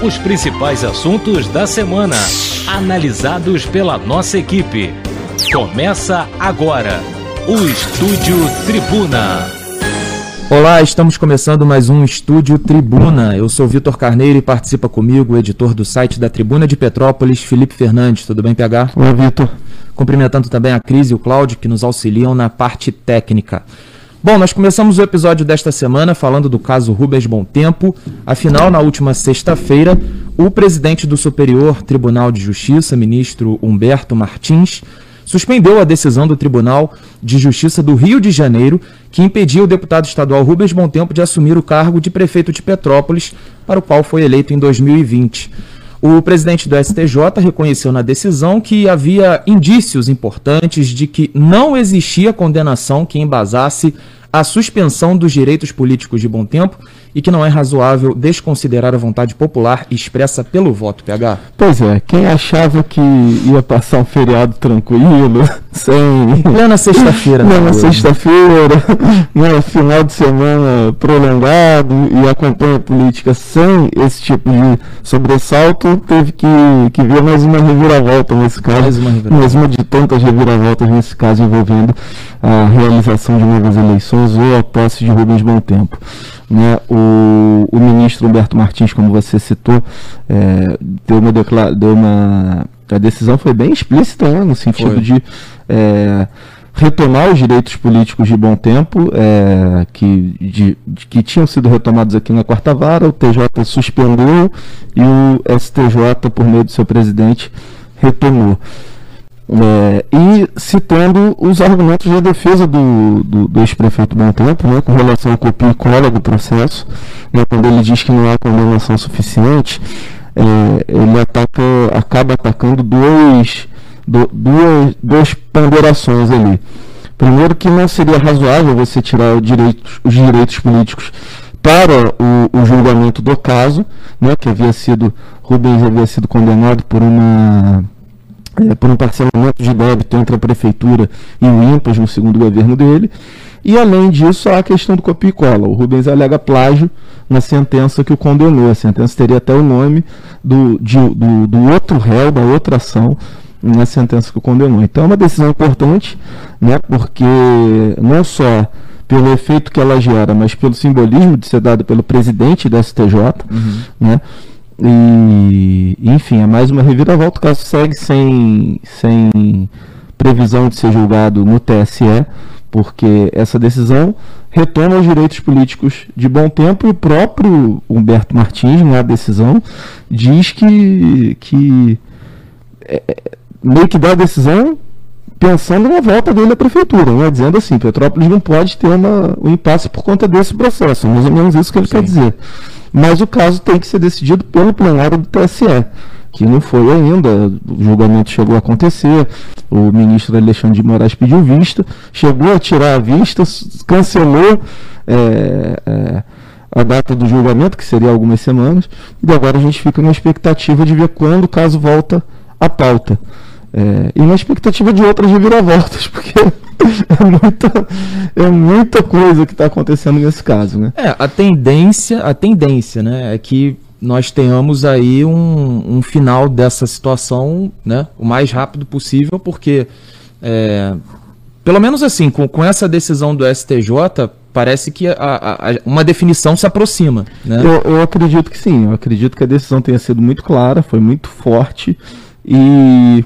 Os principais assuntos da semana, analisados pela nossa equipe. Começa agora o Estúdio Tribuna. Olá, estamos começando mais um Estúdio Tribuna. Eu sou Vitor Carneiro e participa comigo o editor do site da Tribuna de Petrópolis, Felipe Fernandes. Tudo bem, PH? Olá, Vitor. Cumprimentando também a Cris e o Cláudio, que nos auxiliam na parte técnica. Bom, nós começamos o episódio desta semana falando do caso Rubens Tempo. Afinal, na última sexta-feira, o presidente do Superior Tribunal de Justiça, ministro Humberto Martins, suspendeu a decisão do Tribunal de Justiça do Rio de Janeiro, que impedia o deputado estadual Rubens Tempo de assumir o cargo de prefeito de Petrópolis, para o qual foi eleito em 2020. O presidente do STJ reconheceu na decisão que havia indícios importantes de que não existia condenação que embasasse a suspensão dos direitos políticos de bom tempo e que não é razoável desconsiderar a vontade popular expressa pelo voto PH. Pois é, quem achava que ia passar um feriado tranquilo, sem. Em plena sexta-feira. Plena né? sexta-feira, né, final de semana prolongado e a campanha política sem esse tipo de sobressalto, teve que, que ver mais uma reviravolta nesse caso. Mais uma reviravolta. Mais uma de tantas reviravoltas nesse caso envolvendo a realização de novas eleições ou a posse de Rubens Bom Tempo. Né, o, o ministro Humberto Martins, como você citou, é, deu, uma declara, deu uma. A decisão foi bem explícita, né, no sentido foi. de é, retomar os direitos políticos de bom tempo, é, que, de, de, que tinham sido retomados aqui na quarta vara, o TJ suspendeu e o STJ, por meio do seu presidente, retomou. É, e citando os argumentos da defesa do, do, do ex-prefeito Bom Tempo, né, com relação ao copia e cola do processo, né, quando ele diz que não há condenação suficiente, é, ele ataca, acaba atacando dois, do, duas, duas ponderações ali. Primeiro que não seria razoável você tirar os direitos políticos para o, o, julgamento do caso, né, que havia sido, Rubens havia sido condenado por uma é, por um parcelamento de débito entre a prefeitura e o IMPAS no segundo governo dele. E além disso, há a questão do copia e cola. O Rubens alega plágio na sentença que o condenou. A sentença teria até o nome do, de, do, do outro réu, da outra ação, na sentença que o condenou. Então é uma decisão importante, né, porque não só pelo efeito que ela gera, mas pelo simbolismo de ser dado pelo presidente da STJ, uhum. né, e, enfim, é mais uma reviravolta. O caso segue sem, sem previsão de ser julgado no TSE, porque essa decisão retoma os direitos políticos de bom tempo e o próprio Humberto Martins, na decisão, diz que, que é, é, meio que dá a decisão pensando na volta dele à prefeitura, né? dizendo assim, Petrópolis não pode ter uma, um impasse por conta desse processo, mais ou menos isso que ele Sim. quer dizer. Mas o caso tem que ser decidido pelo plenário do TSE, que não foi ainda. O julgamento chegou a acontecer, o ministro Alexandre de Moraes pediu vista, chegou a tirar a vista, cancelou. É, é, a data do julgamento, que seria algumas semanas, e agora a gente fica na expectativa de ver quando o caso volta à pauta. É, e na expectativa de outras reviravoltas, porque é muita, é muita coisa que está acontecendo nesse caso, né? É, a tendência, a tendência, né, é que nós tenhamos aí um, um final dessa situação, né, o mais rápido possível, porque é, pelo menos assim, com, com essa decisão do STJ, parece que a, a, a, uma definição se aproxima. Né? Eu, eu acredito que sim, eu acredito que a decisão tenha sido muito clara, foi muito forte e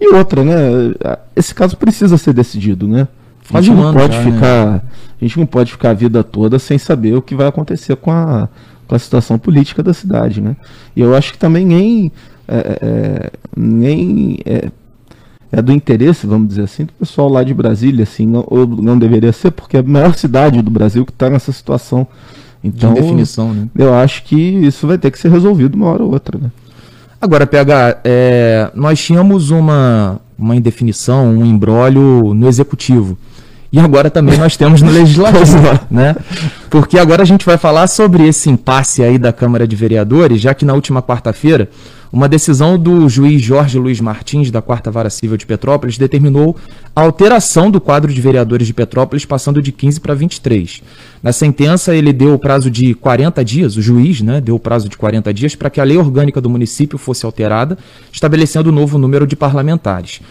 e outra, né? Esse caso precisa ser decidido, né? A gente não pode já, ficar, né? a gente não pode ficar a vida toda sem saber o que vai acontecer com a, com a situação política da cidade, né? E eu acho que também nem é, é, é, nem é, é, do interesse, vamos dizer assim, do pessoal lá de Brasília, assim, não, ou não deveria ser, porque é a maior cidade do Brasil que está nessa situação. Então, de definição, né? Eu acho que isso vai ter que ser resolvido uma hora ou outra, né? Agora, PH, é, nós tínhamos uma, uma indefinição, um embrólio no executivo. E agora também nós temos no Legislativo, né? Porque agora a gente vai falar sobre esse impasse aí da Câmara de Vereadores, já que na última quarta-feira uma decisão do juiz Jorge Luiz Martins, da Quarta Vara Civil de Petrópolis, determinou a alteração do quadro de vereadores de Petrópolis, passando de 15 para 23. Na sentença, ele deu o prazo de 40 dias, o juiz né, deu o prazo de 40 dias para que a lei orgânica do município fosse alterada, estabelecendo o novo número de parlamentares.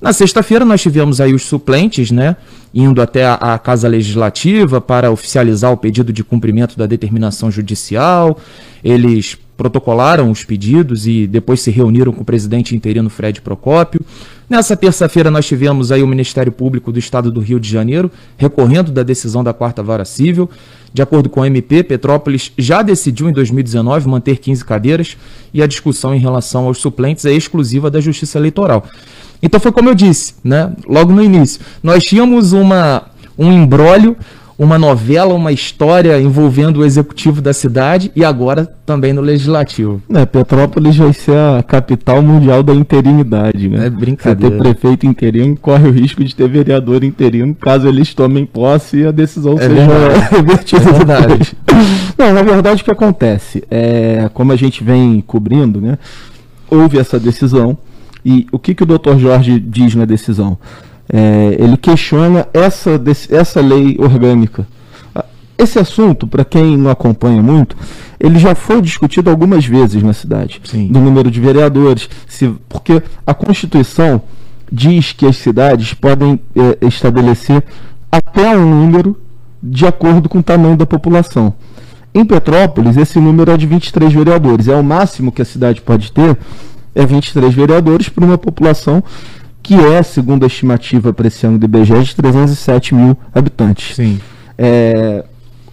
Na sexta-feira nós tivemos aí os suplentes, né, indo até a, a, Casa Legislativa para oficializar o pedido de cumprimento da determinação judicial. Eles protocolaram os pedidos e depois se reuniram com o presidente interino Fred Procópio. Nessa terça-feira nós tivemos aí o Ministério Público do Estado do Rio de Janeiro recorrendo da decisão da Quarta Vara Civil. De acordo com o MP, Petrópolis já decidiu em 2019 manter 15 cadeiras e a discussão em relação aos suplentes é exclusiva da Justiça Eleitoral. Então foi como eu disse, né? Logo no início, nós tínhamos uma um embrólio uma novela, uma história envolvendo o executivo da cidade e agora também no legislativo. É, Petrópolis vai ser a capital mundial da interinidade, né? É brincadeira. Você ter prefeito interino corre o risco de ter vereador interino caso eles tomem posse e a decisão é seja revertida. É verdade. Não, na verdade o que acontece é, como a gente vem cobrindo, né? Houve essa decisão e o que, que o doutor Jorge diz na decisão? É, ele questiona essa, essa lei orgânica. Ah, esse assunto, para quem não acompanha muito, ele já foi discutido algumas vezes na cidade, Sim. do número de vereadores, se, porque a Constituição diz que as cidades podem é, estabelecer até um número de acordo com o tamanho da população. Em Petrópolis, esse número é de 23 vereadores. É o máximo que a cidade pode ter, é 23 vereadores para uma população que é, segundo a estimativa para esse ano do IBGE, de 307 mil habitantes. Sim. É,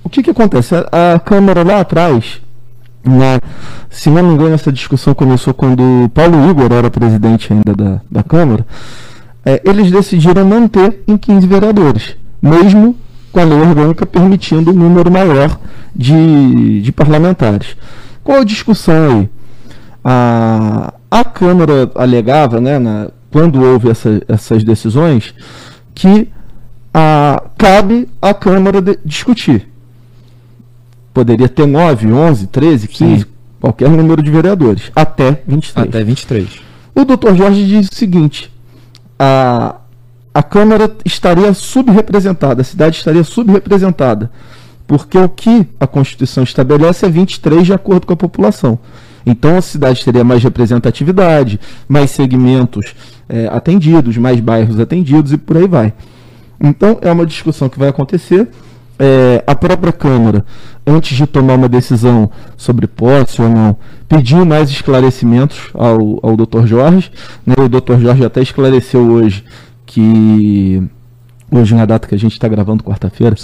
o que, que acontece? A, a Câmara lá atrás, na, se não me engano, essa discussão começou quando Paulo Igor era presidente ainda da, da Câmara, é, eles decidiram manter em 15 vereadores, mesmo com a lei orgânica permitindo um número maior de, de parlamentares. Qual a discussão aí? A, a Câmara alegava, né, na, quando houve essa, essas decisões, que a, cabe à Câmara de, discutir. Poderia ter 9, 11, 13, 15, Sim. qualquer número de vereadores, até 23. Até 23. O doutor Jorge diz o seguinte: a, a Câmara estaria subrepresentada, a cidade estaria subrepresentada, porque o que a Constituição estabelece é 23 de acordo com a população. Então a cidade teria mais representatividade, mais segmentos é, atendidos, mais bairros atendidos e por aí vai. Então é uma discussão que vai acontecer. É, a própria Câmara, antes de tomar uma decisão sobre posse ou não, pediu mais esclarecimentos ao, ao Dr. Jorge. Né? O Dr. Jorge até esclareceu hoje que, hoje na data que a gente está gravando, quarta-feira,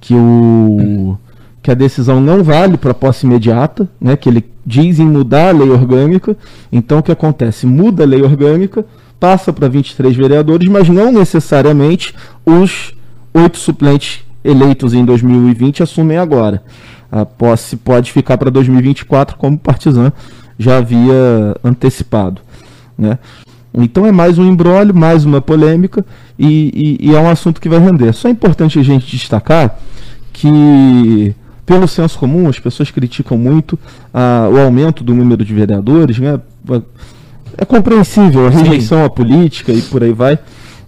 que o que a decisão não vale para posse imediata, né, que ele diz em mudar a lei orgânica. Então o que acontece? Muda a lei orgânica, passa para 23 vereadores, mas não necessariamente os oito suplentes eleitos em 2020 assumem agora. A posse pode ficar para 2024, como o Partizan já havia antecipado. Né? Então é mais um embrólio, mais uma polêmica e, e, e é um assunto que vai render. Só é importante a gente destacar que pelo senso comum, as pessoas criticam muito ah, o aumento do número de vereadores, né? É compreensível a rejeição à política e por aí vai,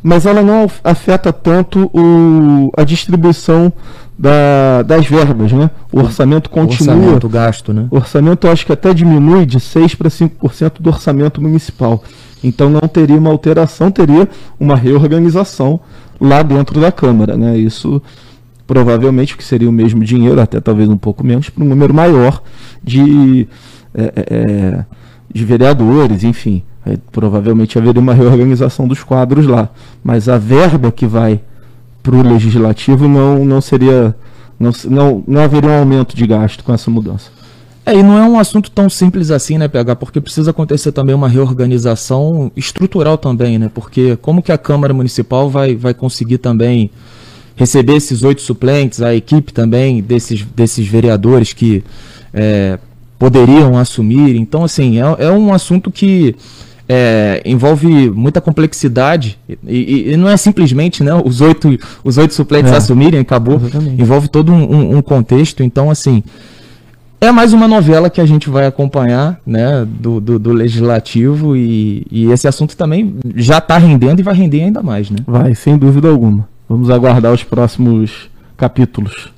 mas ela não afeta tanto o, a distribuição da, das verbas, né? O orçamento continua. O orçamento gasto, né? O orçamento eu acho que até diminui de 6 para 5% do orçamento municipal. Então não teria uma alteração, teria uma reorganização lá dentro da Câmara, né? Isso provavelmente que seria o mesmo dinheiro, até talvez um pouco menos, para um número maior de, é, é, é de vereadores, enfim. Aí, provavelmente haveria uma reorganização dos quadros lá. Mas a verba que vai para o legislativo não, não seria. Não, não, não haveria um aumento de gasto com essa mudança. É, e não é um assunto tão simples assim, né, PH? Porque precisa acontecer também uma reorganização estrutural também, né? Porque como que a Câmara Municipal vai, vai conseguir também receber esses oito suplentes, a equipe também desses, desses vereadores que é, poderiam assumir. Então, assim, é, é um assunto que é, envolve muita complexidade. E, e, não é simplesmente né, os oito os oito suplentes é, assumirem acabou. exatamente. envolve todo um, um, um, contexto. Então assim é mais uma novela que a gente vai acompanhar né, do, do, do legislativo. E, e, esse assunto também já está rendendo e vai render ainda mais né? Vai sem dúvida alguma. Vamos aguardar os próximos capítulos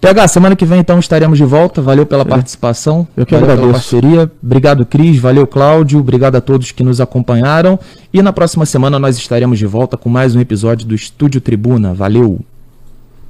PH, semana que vem então estaremos de volta. Valeu pela é. participação. Eu que valeu agradeço. parceria. Obrigado, Cris. Valeu, Cláudio. Obrigado a todos que nos acompanharam. E na próxima semana nós estaremos de volta com mais um episódio do Estúdio Tribuna. Valeu!